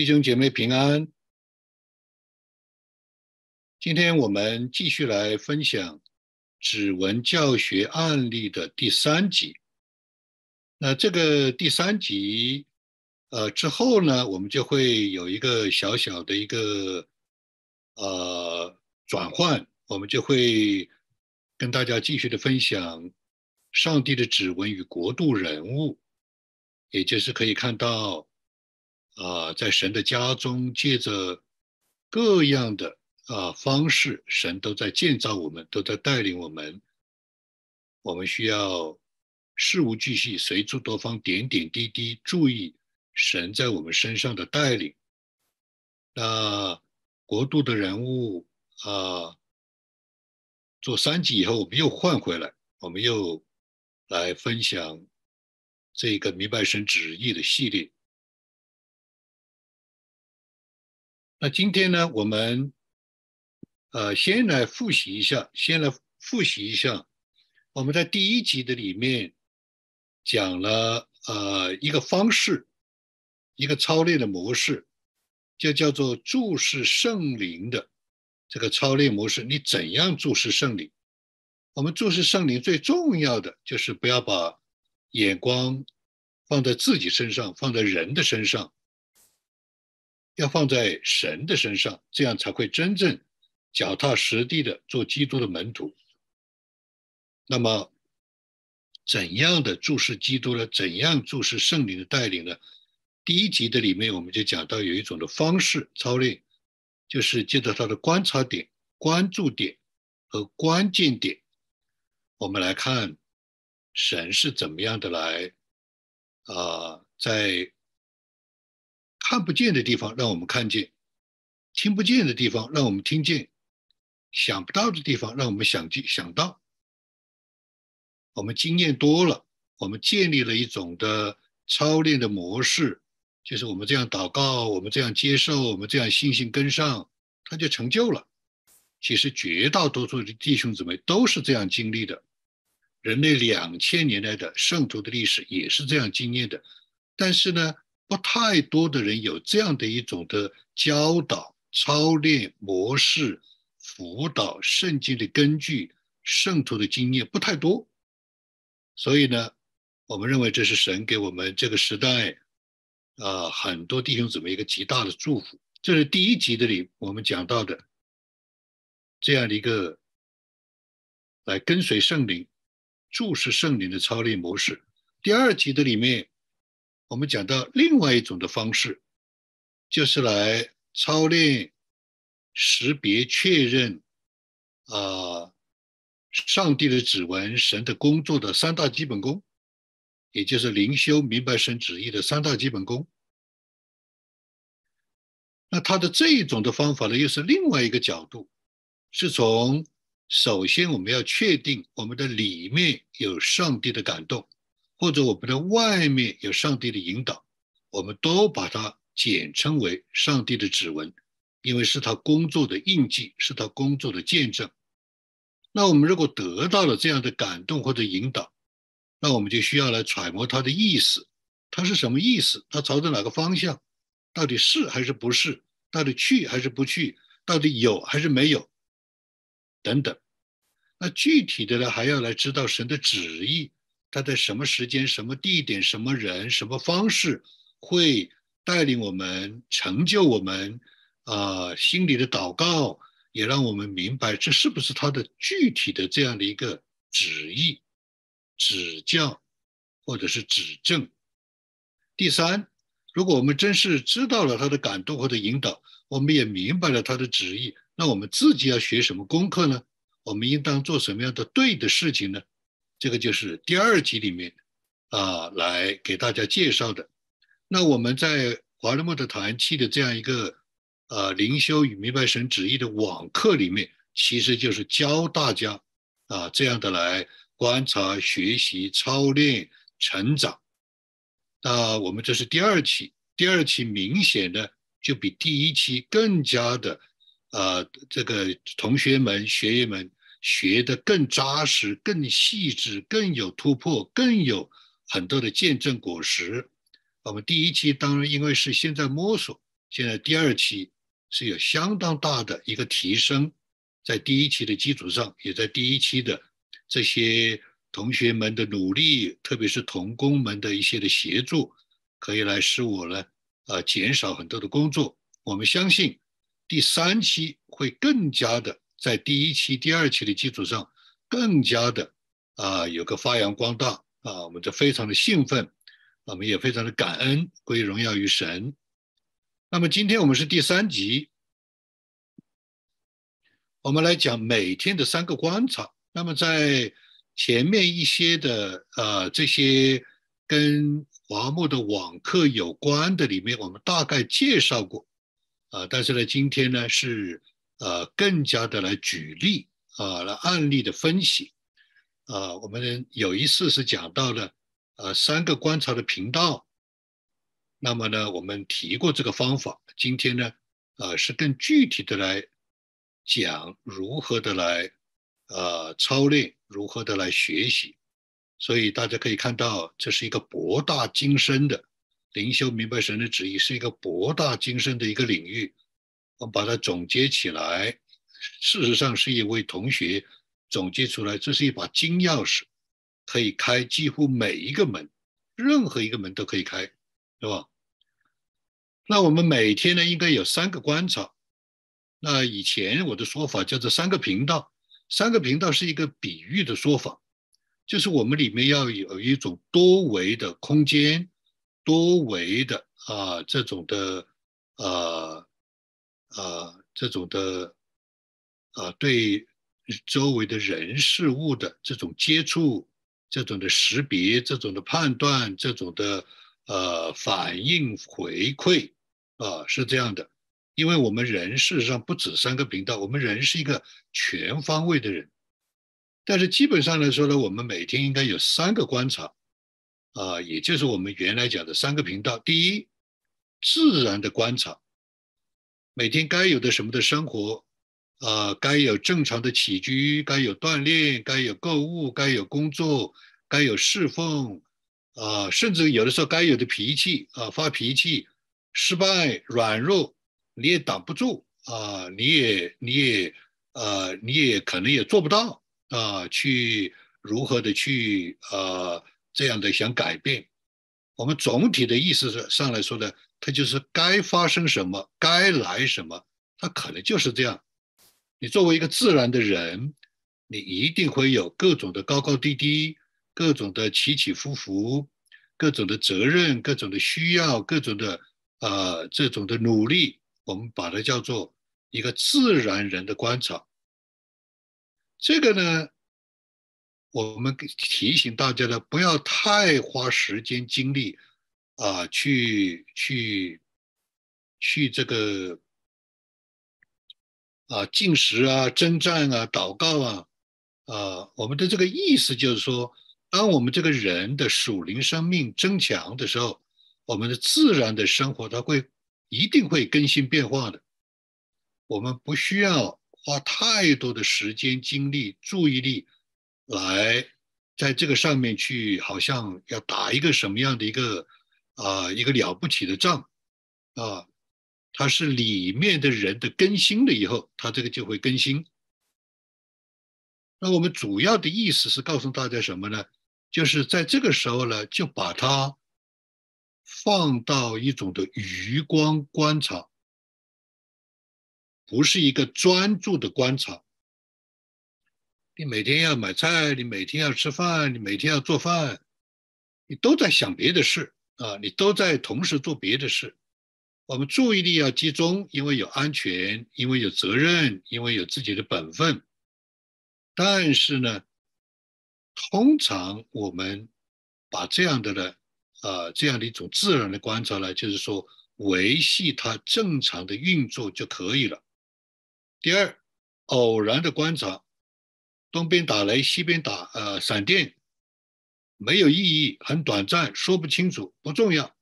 弟兄姐妹平安。今天我们继续来分享指纹教学案例的第三集。那这个第三集，呃，之后呢，我们就会有一个小小的一个呃转换，我们就会跟大家继续的分享上帝的指纹与国度人物，也就是可以看到。啊，在神的家中，借着各样的啊方式，神都在建造我们，都在带领我们。我们需要事无巨细、随处多方、点点滴滴注意神在我们身上的带领。那国度的人物啊，做三集以后，我们又换回来，我们又来分享这个明白神旨意的系列。那今天呢，我们呃先来复习一下，先来复习一下，我们在第一集的里面讲了呃一个方式，一个操练的模式，就叫做注视圣灵的这个操练模式。你怎样注视圣灵？我们注视圣灵最重要的就是不要把眼光放在自己身上，放在人的身上。要放在神的身上，这样才会真正脚踏实地的做基督的门徒。那么，怎样的注视基督呢？怎样注视圣灵的带领呢？第一集的里面我们就讲到有一种的方式操练，就是借着他的观察点、关注点和关键点，我们来看神是怎么样的来啊，在。看不见的地方让我们看见，听不见的地方让我们听见，想不到的地方让我们想见想到。我们经验多了，我们建立了一种的操练的模式，就是我们这样祷告，我们这样接受，我们这样信心跟上，他就成就了。其实绝大多数的弟兄姊妹都是这样经历的，人类两千年来的圣徒的历史也是这样经验的，但是呢。不太多的人有这样的一种的教导、操练模式、辅导圣经的根据、圣徒的经验不太多，所以呢，我们认为这是神给我们这个时代啊很多弟兄姊妹一个极大的祝福。这是第一集的里我们讲到的这样的一个来跟随圣灵、注视圣灵的操练模式。第二集的里面。我们讲到另外一种的方式，就是来操练、识别、确认啊，上帝的指纹、神的工作的三大基本功，也就是灵修、明白神旨意的三大基本功。那他的这一种的方法呢，又是另外一个角度，是从首先我们要确定我们的里面有上帝的感动。或者我们的外面有上帝的引导，我们都把它简称为上帝的指纹，因为是他工作的印记，是他工作的见证。那我们如果得到了这样的感动或者引导，那我们就需要来揣摩他的意思，他是什么意思？他朝着哪个方向？到底是还是不是？到底去还是不去？到底有还是没有？等等。那具体的呢，还要来知道神的旨意。他在什么时间、什么地点、什么人、什么方式会带领我们、成就我们？啊，心里的祷告也让我们明白，这是不是他的具体的这样的一个旨意、指教，或者是指正？第三，如果我们真是知道了他的感动或者引导，我们也明白了他的旨意，那我们自己要学什么功课呢？我们应当做什么样的对的事情呢？这个就是第二集里面啊，来给大家介绍的。那我们在华勒莫的团契的这样一个呃灵修与明白神旨意的网课里面，其实就是教大家啊这样的来观察、学习、操练、成长。那我们这是第二期，第二期明显的就比第一期更加的啊，这个同学们、学员们。学得更扎实、更细致、更有突破、更有很多的见证果实。我们第一期当然因为是现在摸索，现在第二期是有相当大的一个提升，在第一期的基础上，也在第一期的这些同学们的努力，特别是童工们的一些的协助，可以来使我呢，呃，减少很多的工作。我们相信第三期会更加的在第一期、第二期的基础上，更加的啊，有个发扬光大啊，我们就非常的兴奋。我们也非常的感恩，归荣耀于神。那么今天我们是第三集，我们来讲每天的三个观察。那么在前面一些的呃这些跟华木的网课有关的里面，我们大概介绍过啊。但是呢，今天呢是呃更加的来举例啊，来案例的分析啊。我们有一次是讲到了。呃，三个观察的频道，那么呢，我们提过这个方法。今天呢，呃，是更具体的来讲如何的来呃操练，如何的来学习。所以大家可以看到，这是一个博大精深的灵修明白神的旨意，是一个博大精深的一个领域。我把它总结起来，事实上是一位同学总结出来，这是一把金钥匙。可以开几乎每一个门，任何一个门都可以开，对吧？那我们每天呢，应该有三个观察。那以前我的说法叫做三个频道，三个频道是一个比喻的说法，就是我们里面要有一种多维的空间，多维的啊这种的呃呃这种的啊对周围的人事物的这种接触。这种的识别，这种的判断，这种的呃反应回馈啊，是这样的。因为我们人事实上不止三个频道，我们人是一个全方位的人。但是基本上来说呢，我们每天应该有三个观察啊，也就是我们原来讲的三个频道。第一，自然的观察，每天该有的什么的生活。啊，该有正常的起居，该有锻炼，该有购物，该有工作，该有侍奉，啊，甚至有的时候该有的脾气啊，发脾气，失败，软弱，你也挡不住啊，你也，你也，呃，你也可能也做不到啊，去如何的去啊，这样的想改变，我们总体的意思是上来说呢，它就是该发生什么，该来什么，它可能就是这样。你作为一个自然的人，你一定会有各种的高高低低，各种的起起伏伏，各种的责任，各种的需要，各种的呃这种的努力，我们把它叫做一个自然人的观察。这个呢，我们提醒大家呢，不要太花时间精力啊，去去去这个。啊，进食啊，征战啊，祷告啊，啊，我们的这个意思就是说，当我们这个人的属灵生命增强的时候，我们的自然的生活它会一定会更新变化的。我们不需要花太多的时间、精力、注意力来在这个上面去，好像要打一个什么样的一个啊一个了不起的仗啊。它是里面的人的更新了以后，它这个就会更新。那我们主要的意思是告诉大家什么呢？就是在这个时候呢，就把它放到一种的余光观察，不是一个专注的观察。你每天要买菜，你每天要吃饭，你每天要做饭，你都在想别的事啊，你都在同时做别的事。我们注意力要集中，因为有安全，因为有责任，因为有自己的本分。但是呢，通常我们把这样的呢，啊，这样的一种自然的观察呢，就是说维系它正常的运作就可以了。第二，偶然的观察，东边打雷，西边打呃闪电，没有意义，很短暂，说不清楚，不重要。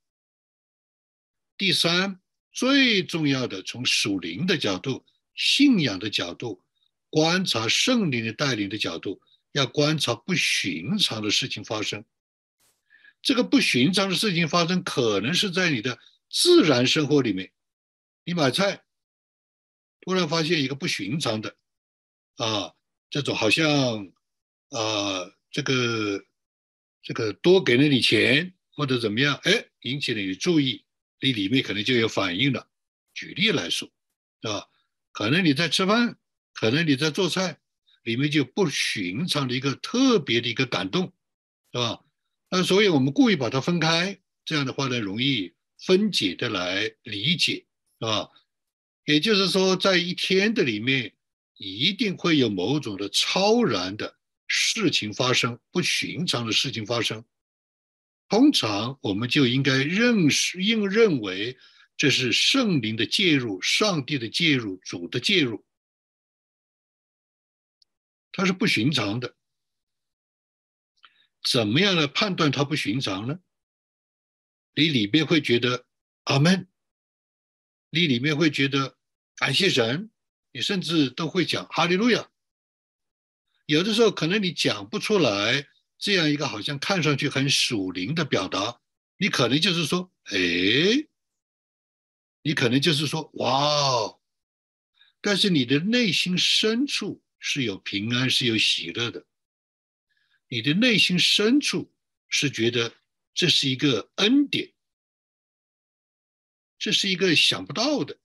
第三，最重要的，从属灵的角度、信仰的角度，观察圣灵的带领的角度，要观察不寻常的事情发生。这个不寻常的事情发生，可能是在你的自然生活里面，你买菜，突然发现一个不寻常的，啊，这种好像啊，这个这个多给了你钱或者怎么样，哎，引起了你注意，你里面可能就有反应了。举例来说，是吧？可能你在吃饭，可能你在做菜，里面就不寻常的一个特别的一个感动，是吧？那所以我们故意把它分开，这样的话呢，容易分解的来理解，是吧？也就是说，在一天的里面，一定会有某种的超然的事情发生，不寻常的事情发生。通常我们就应该认识，应认为这是圣灵的介入，上帝的介入，主的介入，它是不寻常的。怎么样来判断它不寻常呢？你里面会觉得阿门，你里面会觉得感谢神，你甚至都会讲哈利路亚。有的时候可能你讲不出来这样一个好像看上去很属灵的表达，你可能就是说，哎，你可能就是说哇哦，但是你的内心深处是有平安，是有喜乐的。你的内心深处是觉得这是一个恩典，这是一个想不到的，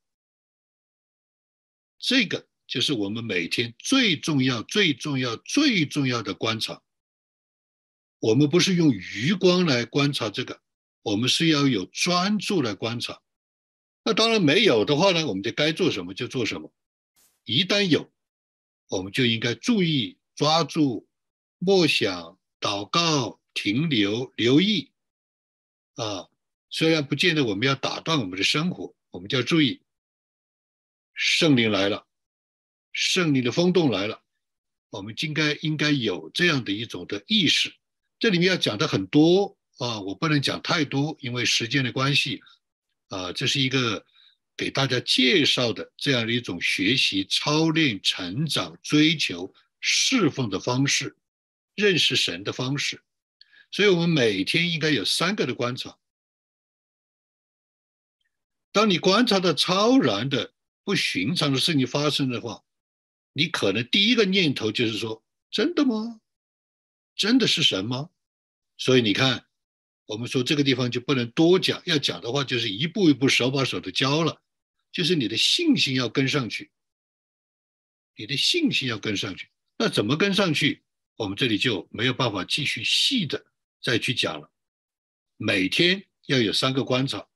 这个就是我们每天最重要、最重要、最重要的观察。我们不是用余光来观察这个，我们是要有专注来观察。那当然没有的话呢，我们就该做什么就做什么。一旦有，我们就应该注意抓住。默想、祷告、停留、留意，啊，虽然不见得我们要打断我们的生活，我们就要注意，圣灵来了，胜利的风动来了，我们应该应该有这样的一种的意识。这里面要讲的很多啊，我不能讲太多，因为时间的关系，啊，这是一个给大家介绍的这样的一种学习、操练、成长、追求、侍奉的方式。认识神的方式，所以我们每天应该有三个的观察。当你观察到超然的、不寻常的事情发生的话，你可能第一个念头就是说：“真的吗？真的是神吗？”所以你看，我们说这个地方就不能多讲，要讲的话就是一步一步、手把手的教了，就是你的信心要跟上去，你的信心要跟上去。那怎么跟上去？我们这里就没有办法继续细的再去讲了。每天要有三个观察，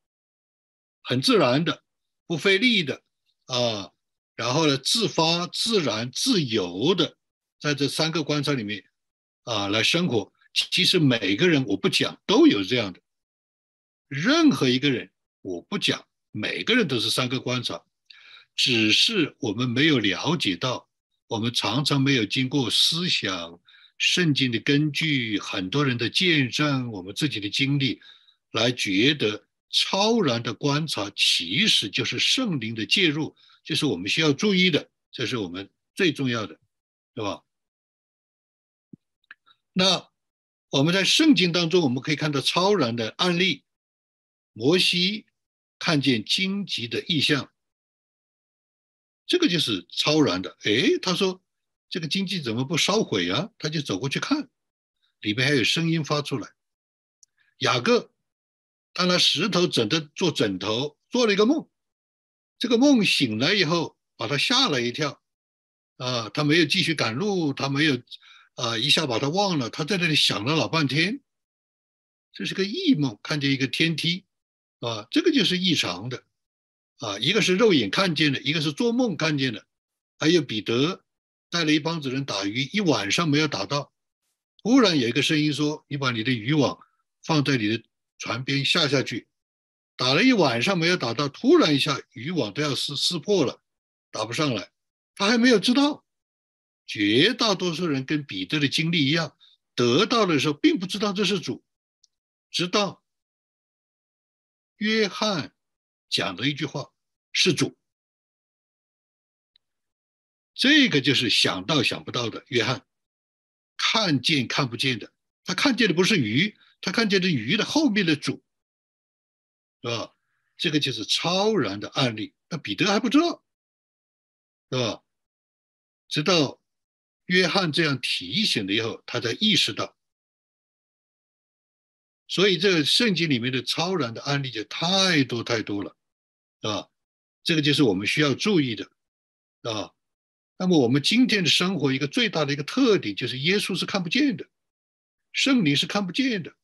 很自然的、不费力的啊，然后呢，自发、自然、自由的，在这三个观察里面啊来生活。其实每个人我不讲都有这样的，任何一个人我不讲，每个人都是三个观察，只是我们没有了解到，我们常常没有经过思想。圣经的根据，很多人的见证，我们自己的经历，来觉得超然的观察，其实就是圣灵的介入，就是我们需要注意的，这是我们最重要的，对吧？那我们在圣经当中，我们可以看到超然的案例，摩西看见荆棘的意象，这个就是超然的。哎，他说。这个经济怎么不烧毁啊？他就走过去看，里面还有声音发出来。雅各，当他石头整的做枕头，做了一个梦。这个梦醒来以后，把他吓了一跳。啊，他没有继续赶路，他没有，啊，一下把他忘了。他在那里想了老半天。这是个异梦，看见一个天梯，啊，这个就是异常的，啊，一个是肉眼看见的，一个是做梦看见的，还有彼得。带了一帮子人打鱼，一晚上没有打到。突然有一个声音说：“你把你的渔网放在你的船边下下去。”打了一晚上没有打到，突然一下渔网都要撕撕破了，打不上来。他还没有知道，绝大多数人跟彼得的经历一样，得到的时候并不知道这是主，直到约翰讲的一句话：“是主。”这个就是想到想不到的，约翰看见看不见的，他看见的不是鱼，他看见的鱼的后面的主，是吧？这个就是超然的案例。那彼得还不知道，是吧？直到约翰这样提醒了以后，他才意识到。所以，这个圣经里面的超然的案例就太多太多了，啊，这个就是我们需要注意的，啊。那么，我们今天的生活一个最大的一个特点就是耶稣是看不见的，圣灵是看不见的，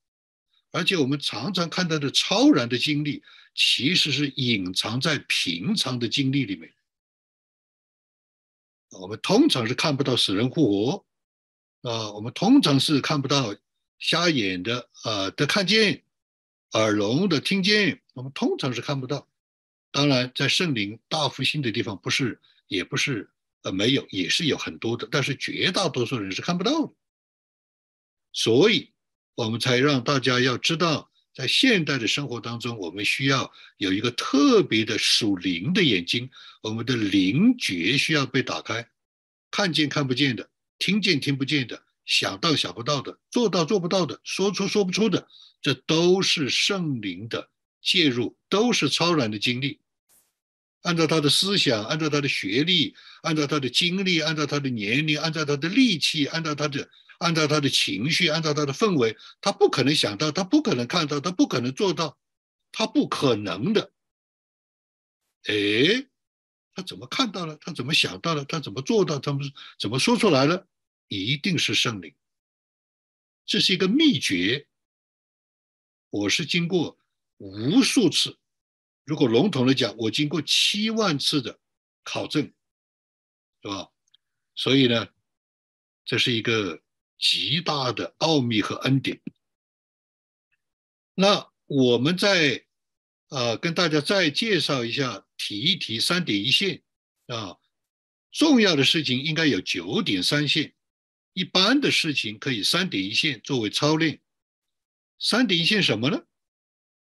而且我们常常看到的超然的经历，其实是隐藏在平常的经历里面。我们通常是看不到死人复活，啊，我们通常是看不到。瞎眼的啊的看见，耳聋的听见，我们通常是看不到。当然，在圣灵大复兴的地方，不是也不是呃没有，也是有很多的，但是绝大多数人是看不到的。所以，我们才让大家要知道，在现代的生活当中，我们需要有一个特别的属灵的眼睛，我们的灵觉需要被打开，看见看不见的，听见听不见的。想到想不到的，做到做不到的，说出说不出的，这都是圣灵的介入，都是超然的经历。按照他的思想，按照他的学历，按照他的经历，按照他的年龄，按照他的力气，按照他的按照他的情绪，按照他的氛围，他不可能想到，他不可能看到，他不可能做到，他不可能的。哎，他怎么看到了？他怎么想到了？他怎么做到？他们怎么说出来了？一定是圣灵，这是一个秘诀。我是经过无数次，如果笼统的讲，我经过七万次的考证，是吧？所以呢，这是一个极大的奥秘和恩典。那我们再呃，跟大家再介绍一下，提一提三点一线啊，重要的事情应该有九点三线。一般的事情可以三点一线作为操练。三点一线什么呢？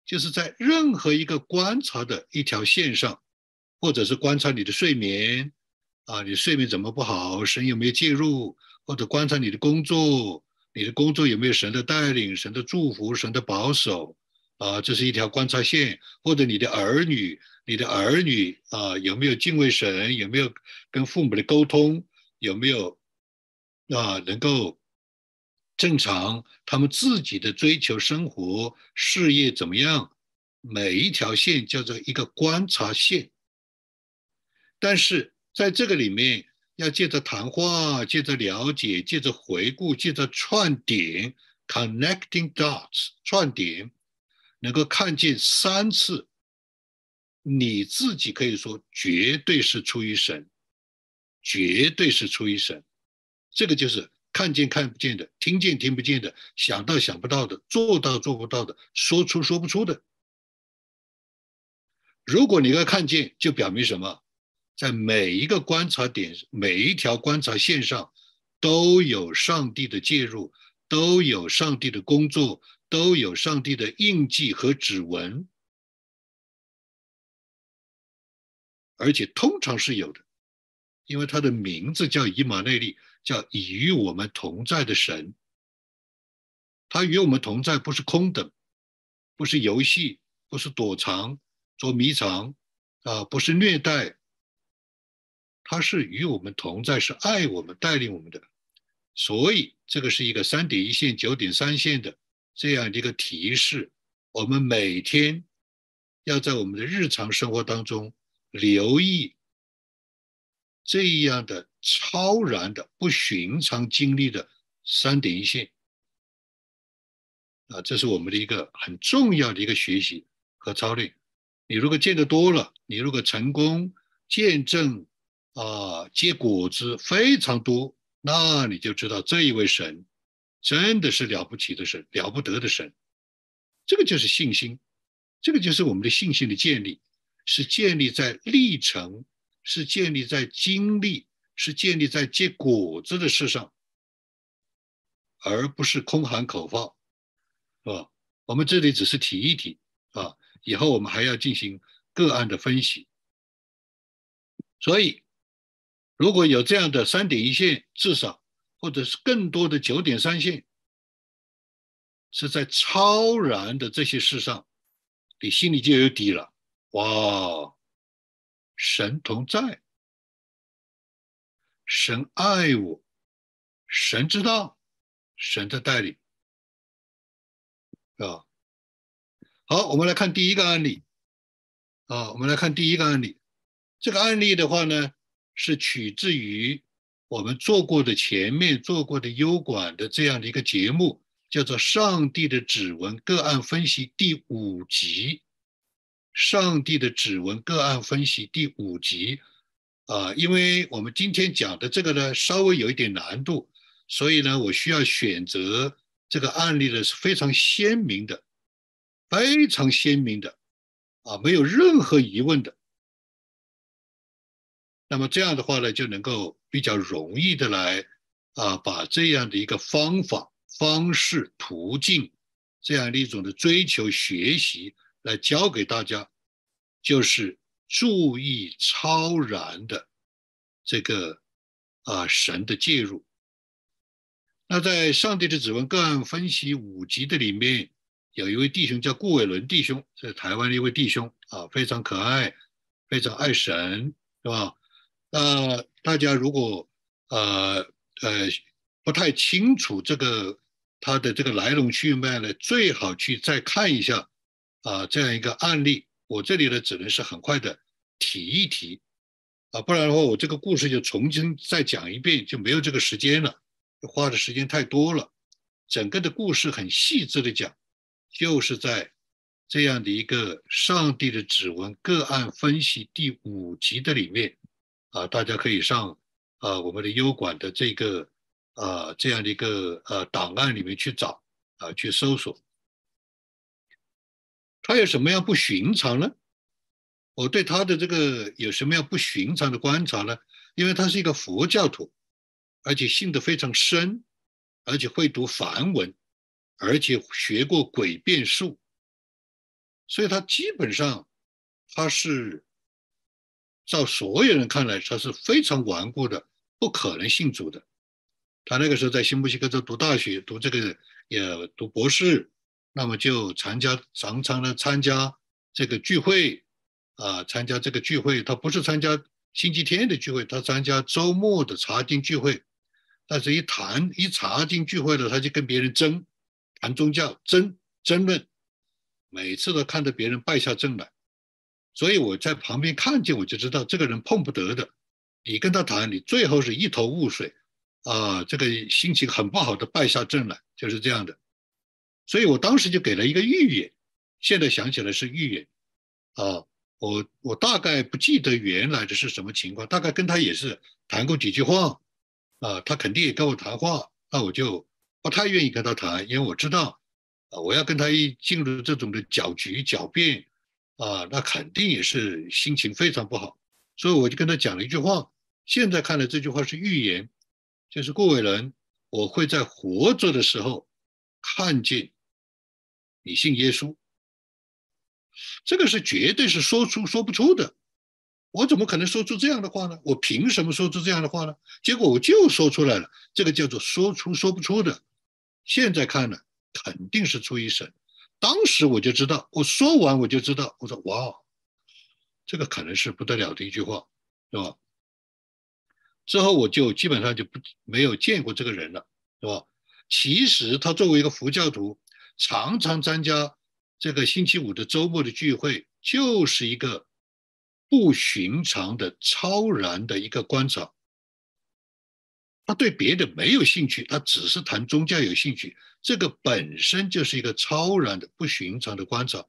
就是在任何一个观察的一条线上，或者是观察你的睡眠啊，你睡眠怎么不好，神有没有介入？或者观察你的工作，你的工作有没有神的带领、神的祝福、神的保守啊？这是一条观察线。或者你的儿女，你的儿女啊，有没有敬畏神？有没有跟父母的沟通？有没有？啊，能够正常，他们自己的追求、生活、事业怎么样？每一条线叫做一个观察线。但是在这个里面，要借着谈话、借着了解、借着回顾、借着串点 （connecting dots） 串点，能够看见三次，你自己可以说绝对是出于神，绝对是出于神。这个就是看见看不见的，听见听不见的，想到想不到的，做到做不到的，说出说不出的。如果你要看见，就表明什么？在每一个观察点、每一条观察线上，都有上帝的介入，都有上帝的工作，都有上帝的印记和指纹，而且通常是有的，因为他的名字叫以马内利。叫与我们同在的神，他与我们同在，不是空的，不是游戏，不是躲藏、捉迷藏，啊，不是虐待，他是与我们同在，是爱我们、带领我们的。所以，这个是一个三点一线、九点三线的这样的一个提示。我们每天要在我们的日常生活当中留意。这样的超然的、不寻常经历的三点一线啊，这是我们的一个很重要的一个学习和操练。你如果见得多了，你如果成功见证啊结果子非常多，那你就知道这一位神真的是了不起的神，了不得的神。这个就是信心，这个就是我们的信心的建立，是建立在历程。是建立在经历，是建立在结果子的事上，而不是空喊口号，是吧？我们这里只是提一提啊，以后我们还要进行个案的分析。所以，如果有这样的三点一线，至少或者是更多的九点三线，是在超然的这些事上，你心里就有底了。哇！神同在，神爱我，神知道，神的带领啊。好，我们来看第一个案例啊，我们来看第一个案例。这个案例的话呢，是取自于我们做过的前面做过的优管的这样的一个节目，叫做《上帝的指纹个案分析》第五集，《上帝的指纹个案分析》第五集啊，因为我们今天讲的这个呢，稍微有一点难度，所以呢，我需要选择这个案例呢是非常鲜明的，非常鲜明的啊，没有任何疑问的。那么这样的话呢，就能够比较容易的来啊，把这样的一个方法、方式、途径，这样的一种的追求学习来教给大家，就是注意超然的这个啊神的介入。那在《上帝的指纹个案分析》五集的里面，有一位弟兄叫顾伟伦弟兄，是台湾的一位弟兄啊，非常可爱，非常爱神，是吧？那大家如果呃呃不太清楚这个他的这个来龙去脉呢，最好去再看一下啊这样一个案例。我这里呢只能是很快的提一提啊，不然的话我这个故事就重新再讲一遍就没有这个时间了，花的时间太多了。整个的故事很细致的讲，就是在这样的一个上帝的指纹个案分析第五集的里面。啊，大家可以上啊我们的优管的这个啊这样的一个呃档案里面去找啊去搜索，他有什么样不寻常呢？我对他的这个有什么样不寻常的观察呢？因为他是一个佛教徒，而且信得非常深，而且会读梵文，而且学过诡辩术，所以他基本上他是。照所有人看来，他是非常顽固的，不可能信主的。他那个时候在新墨西哥州读大学，读这个也读博士，那么就参加常常的参加这个聚会，啊，参加这个聚会。他不是参加星期天的聚会，他参加周末的查经聚会。但是一谈一查经聚会了，他就跟别人争，谈宗教争争论，每次都看到别人败下阵来。所以我在旁边看见，我就知道这个人碰不得的。你跟他谈，你最后是一头雾水，啊，这个心情很不好的败下阵来，就是这样的。所以我当时就给了一个预言，现在想起来是预言，啊，我我大概不记得原来的是什么情况，大概跟他也是谈过几句话，啊，他肯定也跟我谈话，那我就不太愿意跟他谈，因为我知道，啊，我要跟他一进入这种的搅局狡辩。啊，那肯定也是心情非常不好，所以我就跟他讲了一句话。现在看来这句话是预言，就是顾伟人，我会在活着的时候看见你信耶稣。这个是绝对是说出说不出的，我怎么可能说出这样的话呢？我凭什么说出这样的话呢？结果我就说出来了，这个叫做说出说不出的。现在看了，肯定是出于神。当时我就知道，我说完我就知道，我说哇，这个可能是不得了的一句话，是吧？之后我就基本上就不没有见过这个人了，是吧？其实他作为一个佛教徒，常常参加这个星期五的周末的聚会，就是一个不寻常的、超然的一个观察。他对别的没有兴趣，他只是谈宗教有兴趣。这个本身就是一个超然的、不寻常的观察。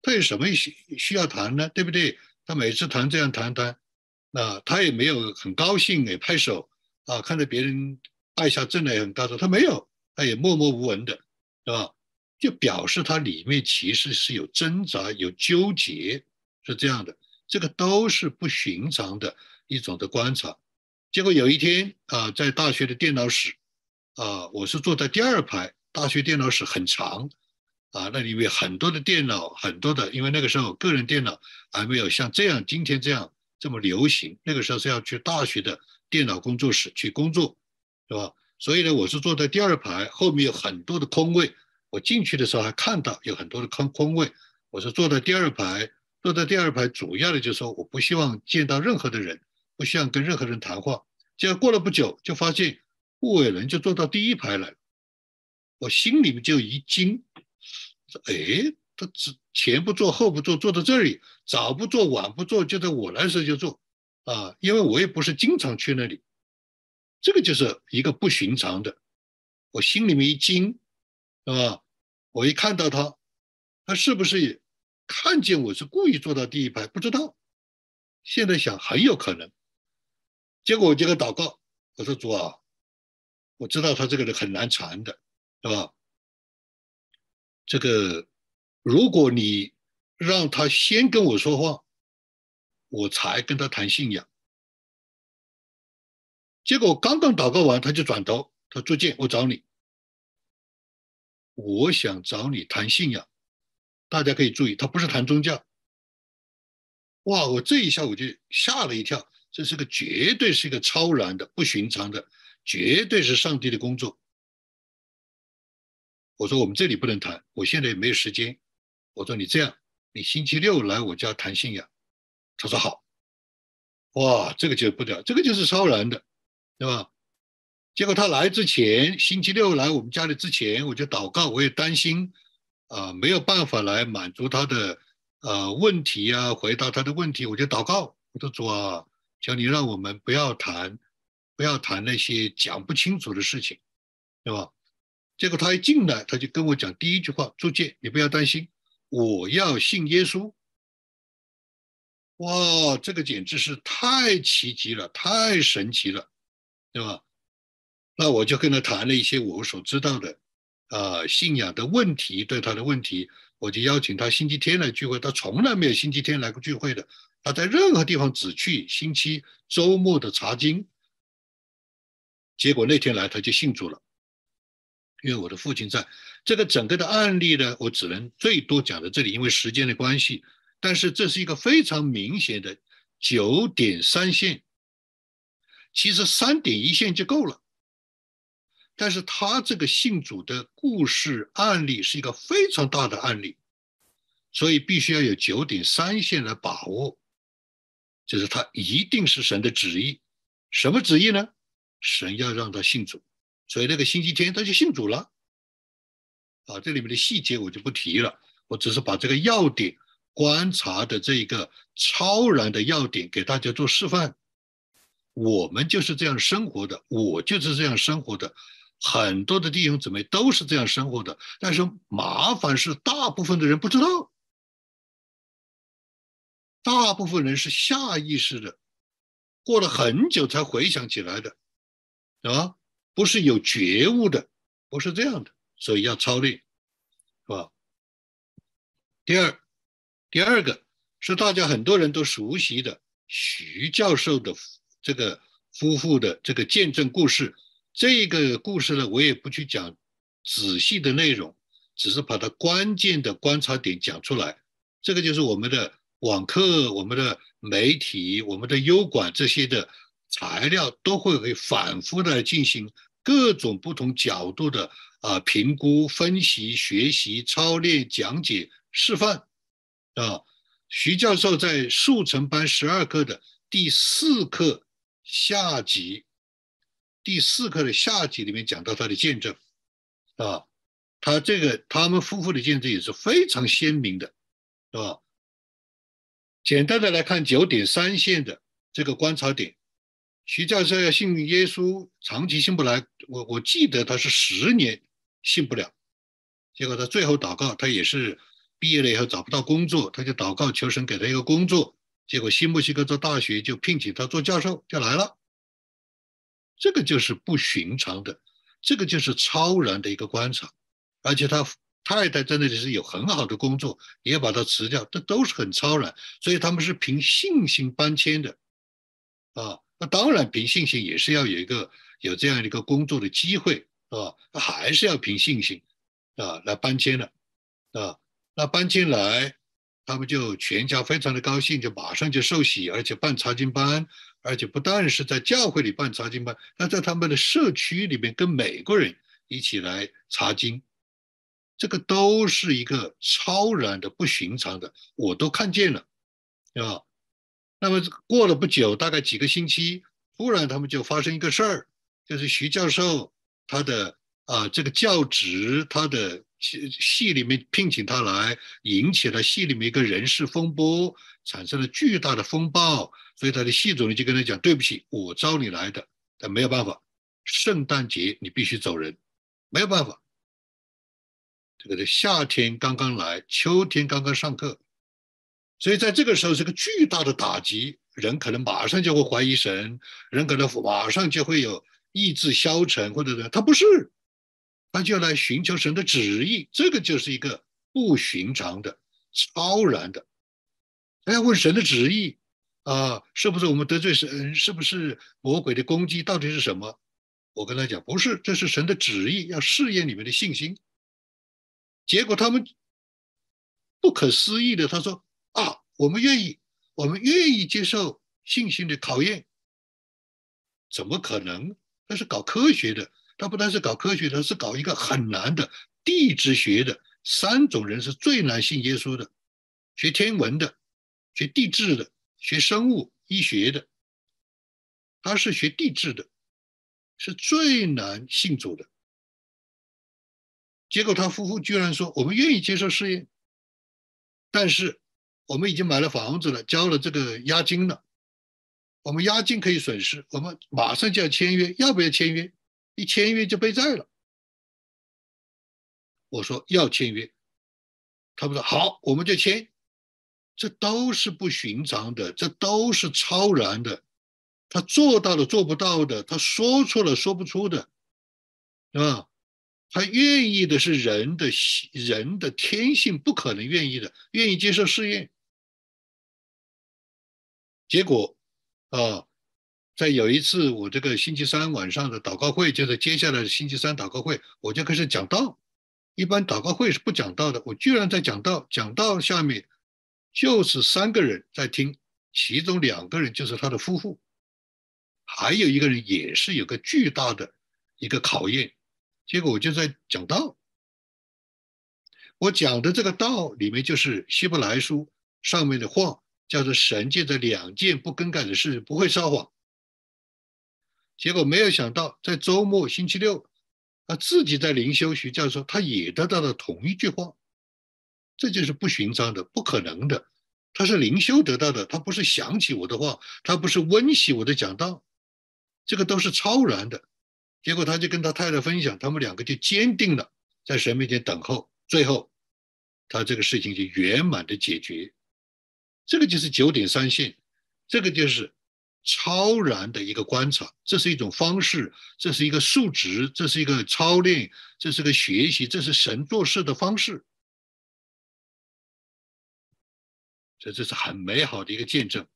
他有什么需需要谈呢？对不对？他每次谈这样谈谈，那他也没有很高兴，也拍手啊，看到别人败下阵来很高兴。他没有，他也默默无闻的，是吧？就表示他里面其实是有挣扎、有纠结，是这样的。这个都是不寻常的一种的观察。结果有一天啊，在大学的电脑室啊，我是坐在第二排。大学电脑室很长啊，那里面很多的电脑，很多的，因为那个时候个人电脑还没有像这样今天这样这么流行。那个时候是要去大学的电脑工作室去工作，是吧？所以呢，我是坐在第二排，后面有很多的空位。我进去的时候还看到有很多的空空位。我是坐在第二排，坐在第二排，主要的就是说我不希望见到任何的人，不希望跟任何人谈话。结果过了不久，就发现顾伟伦就坐到第一排来了，我心里面就一惊，说：“哎，他只前不坐后不坐，坐到这里，早不坐晚不坐，就在我来时候就坐，啊，因为我也不是经常去那里，这个就是一个不寻常的。我心里面一惊，是吧？我一看到他，他是不是也看见我是故意坐到第一排？不知道，现在想很有可能。”结果我这个祷告，我说主啊，我知道他这个人很难缠的，是吧？这个如果你让他先跟我说话，我才跟他谈信仰。结果刚刚祷告完，他就转头，他说：“朱建，我找你，我想找你谈信仰。”大家可以注意，他不是谈宗教。哇！我这一下我就吓了一跳。这是个绝对是一个超然的、不寻常的，绝对是上帝的工作。我说我们这里不能谈，我现在也没有时间。我说你这样，你星期六来我家谈信仰。他说好。哇，这个就不得，这个就是超然的，对吧？结果他来之前，星期六来我们家里之前，我就祷告，我也担心啊，没有办法来满足他的呃问题啊，回答他的问题，我就祷告，我说主啊。叫你让我们不要谈，不要谈那些讲不清楚的事情，对吧？结果他一进来，他就跟我讲第一句话：“朱建，你不要担心，我要信耶稣。”哇，这个简直是太奇迹了，太神奇了，对吧？那我就跟他谈了一些我所知道的，啊，信仰的问题，对他的问题，我就邀请他星期天来聚会，他从来没有星期天来过聚会的。他在任何地方只去星期周末的查经，结果那天来他就信主了，因为我的父亲在。这个整个的案例呢，我只能最多讲到这里，因为时间的关系。但是这是一个非常明显的九点三线，其实三点一线就够了。但是他这个信主的故事案例是一个非常大的案例，所以必须要有九点三线来把握。就是他一定是神的旨意，什么旨意呢？神要让他信主，所以那个星期天他就信主了。啊，这里面的细节我就不提了，我只是把这个要点观察的这一个超然的要点给大家做示范。我们就是这样生活的，我就是这样生活的，很多的弟兄姊妹都是这样生活的，但是麻烦是大部分的人不知道。大部分人是下意识的，过了很久才回想起来的，啊，不是有觉悟的，不是这样的，所以要操练，是吧？第二，第二个是大家很多人都熟悉的徐教授的这个夫妇的这个见证故事。这个故事呢，我也不去讲仔细的内容，只是把它关键的观察点讲出来。这个就是我们的。网课、我们的媒体、我们的优管这些的材料，都会会反复的进行各种不同角度的啊评估、分析、学习、操练、讲解、示范啊。徐教授在速成班十二课的第四课下集，第四课的下集里面讲到他的见证啊，他这个他们夫妇的见证也是非常鲜明的，是吧？简单的来看九点三线的这个观察点，徐教授要信耶稣，长期信不来。我我记得他是十年信不了，结果他最后祷告，他也是毕业了以后找不到工作，他就祷告求神给他一个工作。结果新墨西哥州大学就聘请他做教授，就来了。这个就是不寻常的，这个就是超然的一个观察，而且他。太太在那里是有很好的工作，也把他辞掉，这都是很超然，所以他们是凭信心搬迁的，啊，那当然凭信心也是要有一个有这样的一个工作的机会，啊，还是要凭信心，啊，来搬迁的，啊，那搬迁来，他们就全家非常的高兴，就马上就受洗，而且办查经班，而且不但是在教会里办查经班，那在他们的社区里面跟美国人一起来查经。这个都是一个超然的、不寻常的，我都看见了，啊。那么过了不久，大概几个星期，突然他们就发生一个事儿，就是徐教授他的啊这个教职，他的戏戏里面聘请他来，引起了戏里面一个人事风波，产生了巨大的风暴，所以他的系主任就跟他讲：“对不起，我招你来的，但没有办法，圣诞节你必须走人，没有办法。这个的夏天刚刚来，秋天刚刚上课。”所以在这个时候是个巨大的打击，人可能马上就会怀疑神，人可能马上就会有意志消沉，或者是他不是，他就来寻求神的旨意，这个就是一个不寻常的、超然的。他要问神的旨意啊，是不是我们得罪神？是不是魔鬼的攻击？到底是什么？我跟他讲，不是，这是神的旨意，要试验你们的信心。结果他们不可思议的，他说。啊，我们愿意，我们愿意接受信心的考验。怎么可能？他是搞科学的，他不但是搞科学的，是搞一个很难的地质学的。三种人是最难信耶稣的：学天文的、学地质的、学生物医学的。他是学地质的，是最难信主的。结果他夫妇居然说：“我们愿意接受试验，但是。”我们已经买了房子了，交了这个押金了。我们押金可以损失，我们马上就要签约，要不要签约？一签约就背债了。我说要签约，他们说好，我们就签。这都是不寻常的，这都是超然的。他做到了做不到的，他说出了说不出的，是吧？他愿意的是人的人的天性不可能愿意的，愿意接受试验。结果，啊，在有一次我这个星期三晚上的祷告会，就是接下来星期三祷告会，我就开始讲道。一般祷告会是不讲道的，我居然在讲道。讲道下面就是三个人在听，其中两个人就是他的夫妇，还有一个人也是有个巨大的一个考验。结果我就在讲道，我讲的这个道里面就是希伯来书上面的话。叫做神借的两件不更改的事不会撒谎。结果没有想到，在周末星期六，他自己在灵修学教授，他也得到了同一句话，这就是不寻常的，不可能的。他是灵修得到的，他不是想起我的话，他不是温习我的讲道，这个都是超然的。结果他就跟他太太分享，他们两个就坚定了在神面前等候，最后他这个事情就圆满的解决。这个就是九点三线，这个就是超然的一个观察，这是一种方式，这是一个数值，这是一个操练，这是个学习，这是神做事的方式。这这是很美好的一个见证，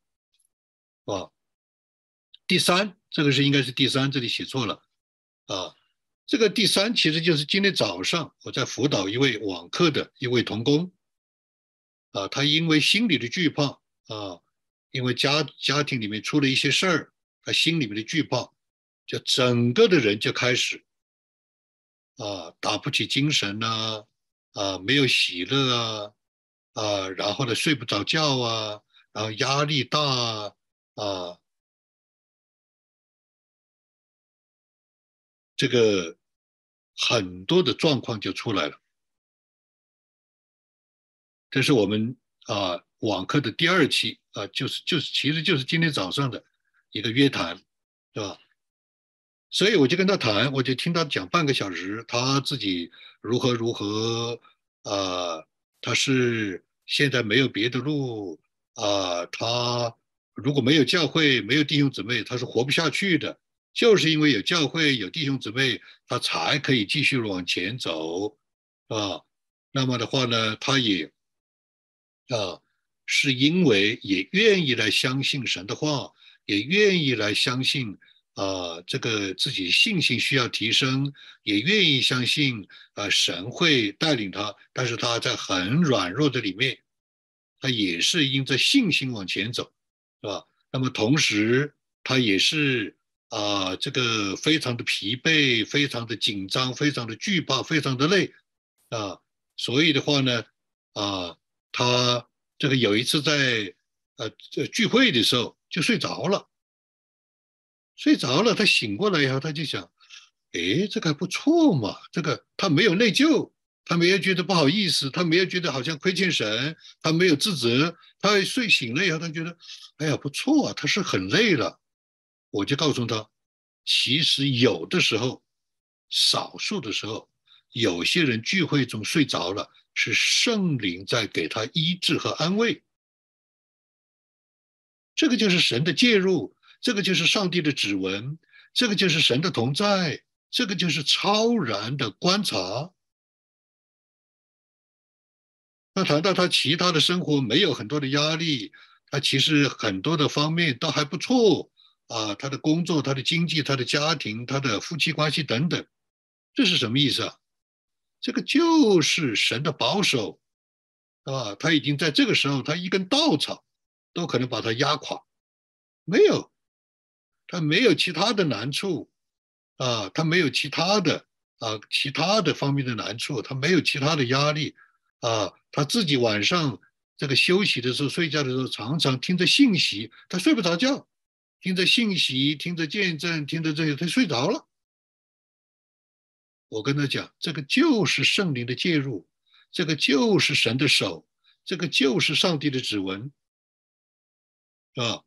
啊。第三，这个是应该是第三，这里写错了，啊，这个第三其实就是今天早上我在辅导一位网课的一位童工。啊，他因为心里的惧怕啊，因为家家庭里面出了一些事儿，他心里面的惧怕，就整个的人就开始啊，打不起精神呐，啊，没有喜乐啊，啊，然后呢，睡不着觉啊，然后压力大啊，这个很多的状况就出来了。这是我们啊网课的第二期啊，就是就是其实就是今天早上的一个约谈，对吧？所以我就跟他谈，我就听他讲半个小时，他自己如何如何啊，他是现在没有别的路啊，他如果没有教会，没有弟兄姊妹，他是活不下去的，就是因为有教会有弟兄姊妹，他才可以继续往前走啊。那么的话呢，他也。啊，是因为也愿意来相信神的话，也愿意来相信啊，这个自己信心需要提升，也愿意相信啊，神会带领他。但是他在很软弱的里面，他也是因着信心往前走，是吧？那么同时他也是啊，这个非常的疲惫，非常的紧张，非常的惧怕，非常的累啊。所以的话呢，啊。他这个有一次在呃这聚会的时候就睡着了，睡着了，他醒过来以后他就想，哎，这个还不错嘛，这个他没有内疚。他没有觉得不好意思，他没有觉得好像亏欠神，他没有自责，他睡醒了以后，他觉得，哎呀不错啊，他是很累了。我就告诉他，其实有的时候，少数的时候，有些人聚会中睡着了，是圣灵在给他医治和安慰。这个就是神的介入，这个就是上帝的指纹，这个就是神的同在，这个就是超然的观察。那谈到他其他的生活没有很多的压力，他其实很多的方面都还不错啊，他的工作、他的经济、他的家庭、他的夫妻关系等等，这是什么意思啊？这个就是神的保守，啊，他已经在这个时候，他一根稻草都可能把他压垮，没有，他没有其他的难处，啊，他没有其他的啊，其他的方面的难处，他没有其他的压力。啊，他自己晚上这个休息的时候、睡觉的时候，常常听着信息，他睡不着觉，听着信息、听着见证、听着这些，他睡着了。我跟他讲，这个就是圣灵的介入，这个就是神的手，这个就是上帝的指纹，啊。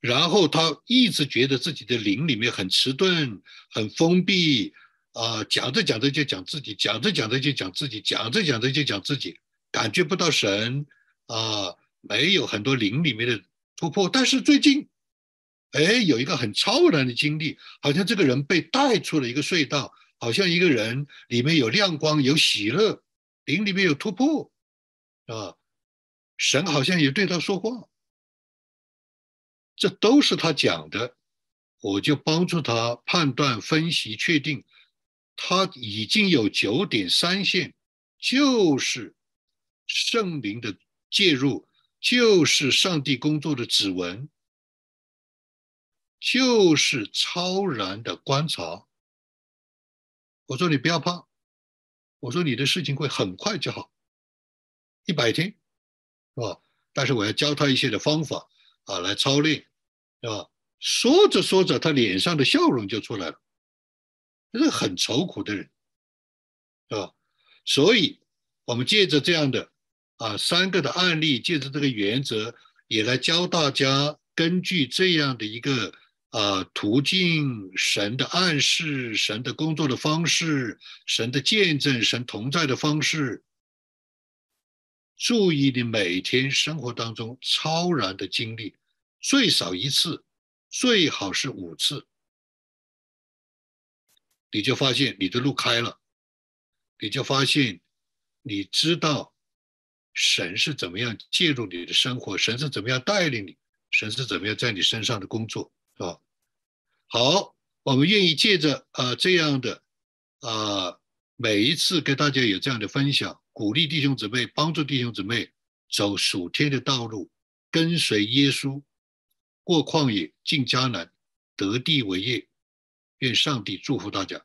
然后他一直觉得自己的灵里面很迟钝、很封闭。啊，讲着讲着就讲自己，讲着讲着就讲自己，讲着讲着就讲自己，感觉不到神啊，没有很多灵里面的突破。但是最近，哎，有一个很超然的经历，好像这个人被带出了一个隧道，好像一个人里面有亮光，有喜乐，灵里面有突破，啊，神好像也对他说话，这都是他讲的，我就帮助他判断、分析、确定。他已经有九点三线，就是圣灵的介入，就是上帝工作的指纹，就是超然的观察。我说你不要怕，我说你的事情会很快就好，一百天，是吧？但是我要教他一些的方法啊，来操练，是吧？说着说着，他脸上的笑容就出来了。这是很愁苦的人，是吧？所以，我们借着这样的啊三个的案例，借着这个原则，也来教大家，根据这样的一个啊途径，神的暗示，神的工作的方式，神的见证，神同在的方式，注意你每天生活当中超然的经历，最少一次，最好是五次。你就发现你的路开了，你就发现你知道神是怎么样介入你的生活，神是怎么样带领你，神是怎么样在你身上的工作，是吧？好，我们愿意借着啊这样的啊每一次跟大家有这样的分享，鼓励弟兄姊妹，帮助弟兄姊妹走属天的道路，跟随耶稣过旷野，进迦南，得地为业。愿上帝祝福大家。